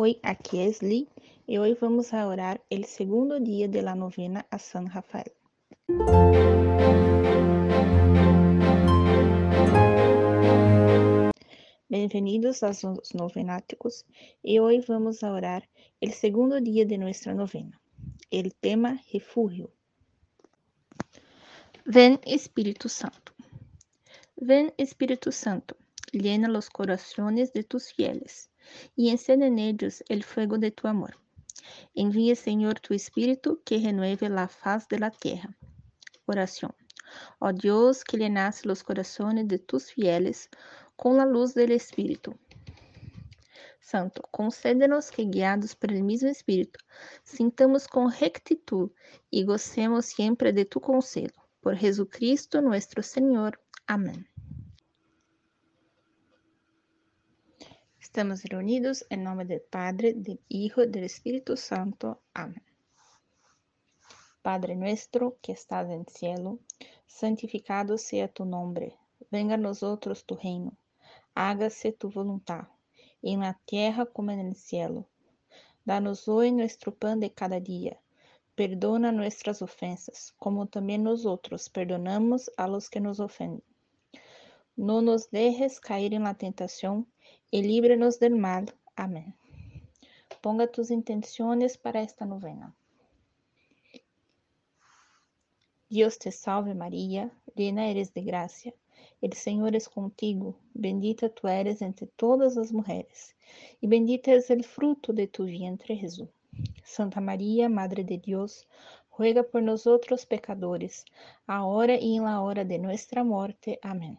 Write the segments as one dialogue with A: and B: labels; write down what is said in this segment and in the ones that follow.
A: Oi, aqui é Esli e hoje vamos a orar o segundo dia da novena a San Rafael. Bem-vindos aos novenáticos e hoje vamos a orar o segundo dia de nossa novena. O tema refúgio. Ven Espírito Santo. Ven Espírito Santo, llena los corazones de tus fieles y encende en ellos el fuego de tu amor. Envíe, Señor, tu Espíritu que renueve la faz de la tierra. Oración. Ó Dios, que llenas los corazones de tus fieles con la luz del Espíritu. Santo, concédenos que, guiados por el mismo Espíritu, sintamos con rectitud y gocemos siempre de tu consuelo. Por Jesucristo nuestro Señor. Amén. Estamos reunidos em nome do Padre, do Hijo e do Espírito Santo. Amém. Padre nuestro que estás en cielo, santificado sea tu nombre. Venga a nosotros tu reino. Hágase tu voluntad, en la tierra como en el cielo. Danos hoy nuestro pan de cada día. Perdona nuestras ofensas, como também nosotros perdonamos a los que nos ofenden. No nos dejes caer en la tentación e líbranos del mal. Amém. Ponga tus intenções para esta novena. Deus te salve Maria, llena eres de gracia, el Senhor es contigo, bendita tu eres entre todas as mulheres, e bendito es el fruto de tu vientre Jesús. Santa Maria, Madre de Deus, ruega por nosotros pecadores, ahora y en la hora de nuestra muerte. Amém.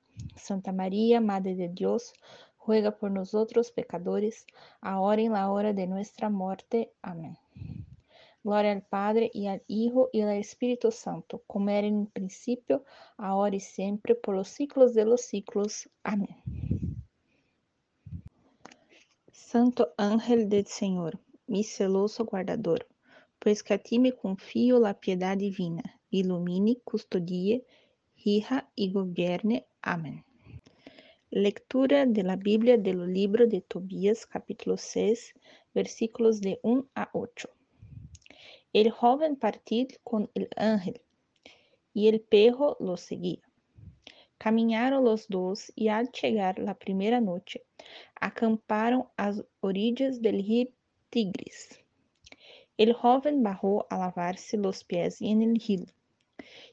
A: Santa María, Madre de Dios, ruega por nosotros pecadores, ahora en la hora de nuestra muerte. Amén. Glória al Padre y al Hijo y al Espíritu Santo, como era en principio, ahora y siempre, por los siglos de los siglos. Amén. Santo ángel del Señor, mi celoso guardador, pues que a ti me confío la piedad divina, ilumine, custodie, rija y gobierne. Amém. Lectura de la Biblia del libro de Tobías, capítulo 6, versículos de 1 a 8. El joven partió con el ángel, y el perro lo seguía. Caminharam los dos e al chegar la primera noche, acamparam às orillas del río Tigris. El joven bajó a lavarse los pies en el río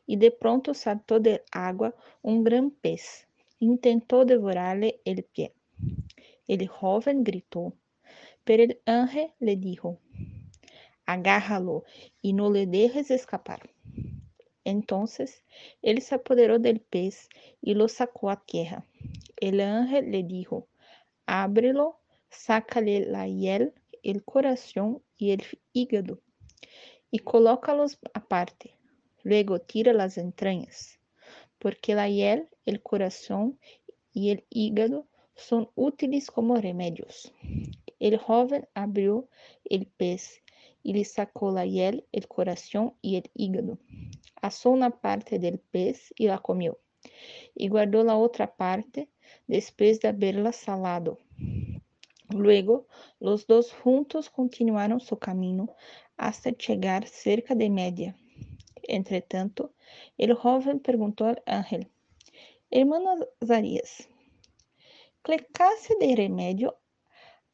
A: e de pronto saltou de água um gran pez e intentou devorar-lhe el pie. El joven gritou, pero el ángel le dijo, agárralo y no le dejes escapar. Entonces él se apoderó del pez y lo sacó a tierra. El ángel le dijo, ábrelo, sácale la hiel, el corazón y el hígado, y colócalos aparte Luego tira las entrañas, porque la hiel, el corazón y el hígado son útiles como remedios. El joven abrió el pez y le sacó la hiel, el corazón y el hígado. Asó una parte del pez y la comió, y guardó la otra parte después de haberla salado. Luego, los dos juntos continuaron su camino hasta llegar cerca de Media Entretanto, el joven preguntou al ángel, Hermano Zarías, ¿qué clase de remedio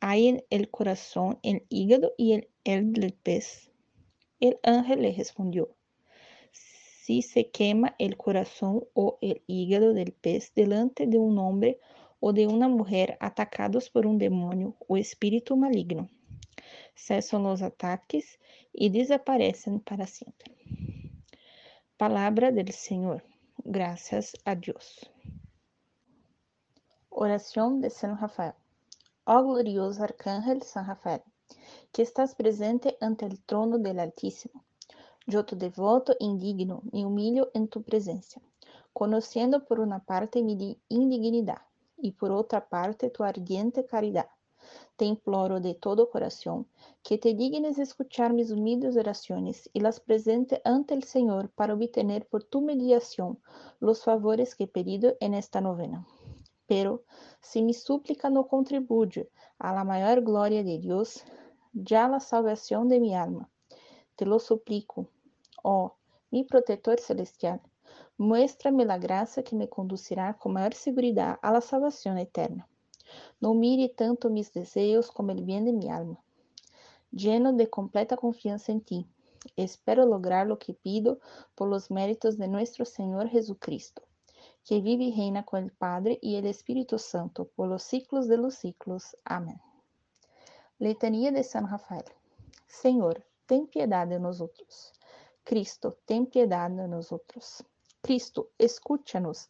A: hay en el corazón, el hígado y el, el del pez? El ángel le respondió, si se quema el corazón o el hígado del pez delante de un hombre o de una mujer atacados por un demonio o espíritu maligno, cesan los ataques y desaparecen para siempre. Palavra del Senhor. Graças a Deus. Oração de São Rafael. Ó glorioso arcángel São Rafael, que estás presente ante el trono del Altísimo. Yo tu devoto indigno me humillo en tu presencia, conociendo por una parte mi indignidad y por otra parte tu ardiente caridad. Te imploro de todo corazón que te dignes escuchar mis humildes oraciones y las presente ante el Señor para obtener por tu mediación los favores que he pedido en esta novena. Pero si mi súplica no contribuye a la mayor gloria de Dios, ya la salvación de mi alma. Te lo suplico, oh mi protector celestial, muéstrame la gracia que me conducirá con mayor seguridad a la salvación eterna. No mire tanto mis deseos como el bien de mi alma. Lleno de completa confianza en ti, espero lograr lo que pido por los méritos de nuestro Señor Jesucristo, que vive y reina con el Padre y el Espíritu Santo por los siglos de los siglos. Amén. Letanía de San Rafael. Senhor, tem piedade de nós outros. Cristo, tem piedade de nós outros. Cristo, escúchanos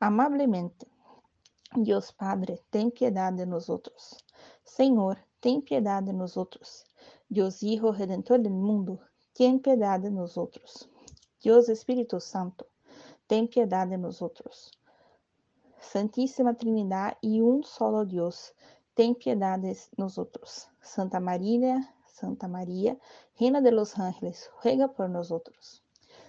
A: amablemente. Deus Padre, tem piedade de nós outros. Senhor, tem piedade de nós outros. Deus Hijo Redentor do mundo, tem piedade de nós outros. Deus Espírito Santo, tem piedade de nós outros. Santíssima Trindade e um solo Deus, tem piedade de nosotros. Santa María, Santa María, Reina de los Ángeles, ruega por nosotros.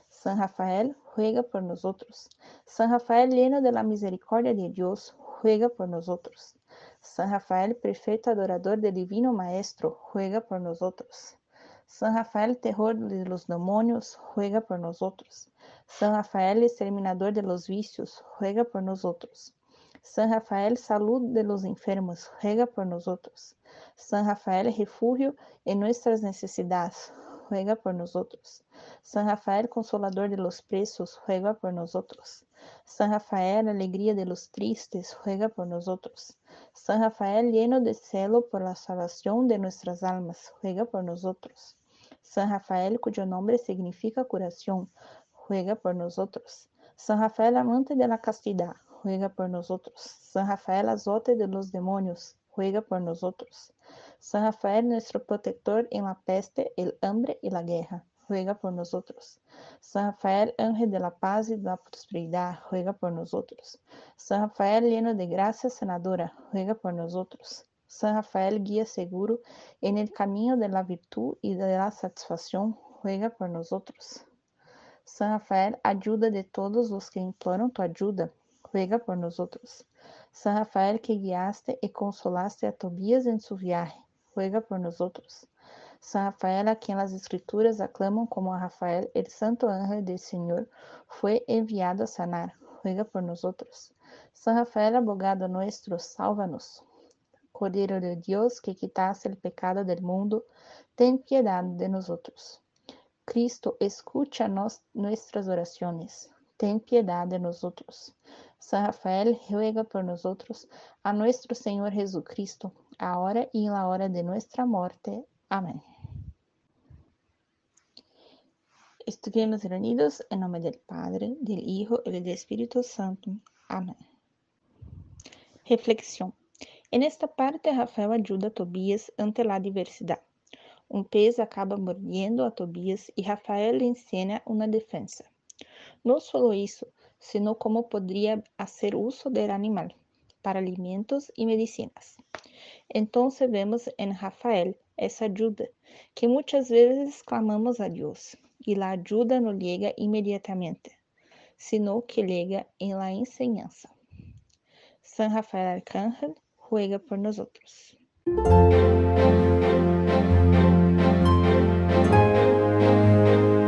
A: San Rafael, ruega por nosotros. San Rafael, lleno de la misericordia de Dios, ruega por nosotros. San Rafael, prefeito adorador del Divino Maestro, ruega por nosotros. San Rafael, terror de los demonios, ruega por nosotros. San Rafael, exterminador de los vicios, ruega por nosotros. San Rafael, salud de los enfermos, ruega por nosotros. San Rafael, refugio en nuestras necesidades, ruega por nosotros. San Rafael, consolador de los presos, ruega por nosotros. San Rafael, alegría de los tristes, ruega por nosotros. San Rafael, lleno de celo por la salvación de nuestras almas, ruega por nosotros. San Rafael, cuyo nombre significa curación, ruega por nosotros. San Rafael, amante de la castidad, ruega por nosotros. San Rafael, azote de los demonios, ruega por nosotros. San Rafael, nuestro protector en la peste, el hambre y la guerra, ruega por nosotros. San Rafael, ángel de la paz y de la prosperidad, ruega por nosotros. San Rafael, lleno de gracia sanadora, ruega por nosotros. San Rafael, guía seguro en el camino de la virtud y de la satisfacción, ruega por nosotros. San Rafael, ayuda de todos los que imploran tu ayuda, ruega por nosotros. San Rafael, que guiaste y consolaste a Tobías en su viaje, ruega por nosotros. San Rafael, a quien las escrituras aclaman como a Rafael, el santo ángel del Señor, fue enviado a sanar, ruega por nosotros. San Rafael, abogado nuestro, sálvanos. Cordero de Dios, que quitaste el pecado del mundo, ten piedad de nosotros. Cristo, escucha nos, nuestras oraciones, ten piedad de nosotros. San Rafael, ruega por nosotros a nuestro Señor Jesucristo, ahora y en la hora de nuestra muerte. Amén. Estuvimos reunidos en nombre del Padre, del Hijo y del Espíritu Santo. Amén. Reflexión. En esta parte, Rafael ayuda a Tobías ante la diversidad. Un pez acaba mordiendo a Tobías y Rafael le enseña una defensa. No solo eso, sino cómo podría hacer uso del animal para alimentos y medicinas. Entonces vemos en Rafael esa ayuda que muchas veces clamamos a Dios y la ayuda no llega inmediatamente, sino que llega en la enseñanza. San Rafael Arcángel juega por nosotros.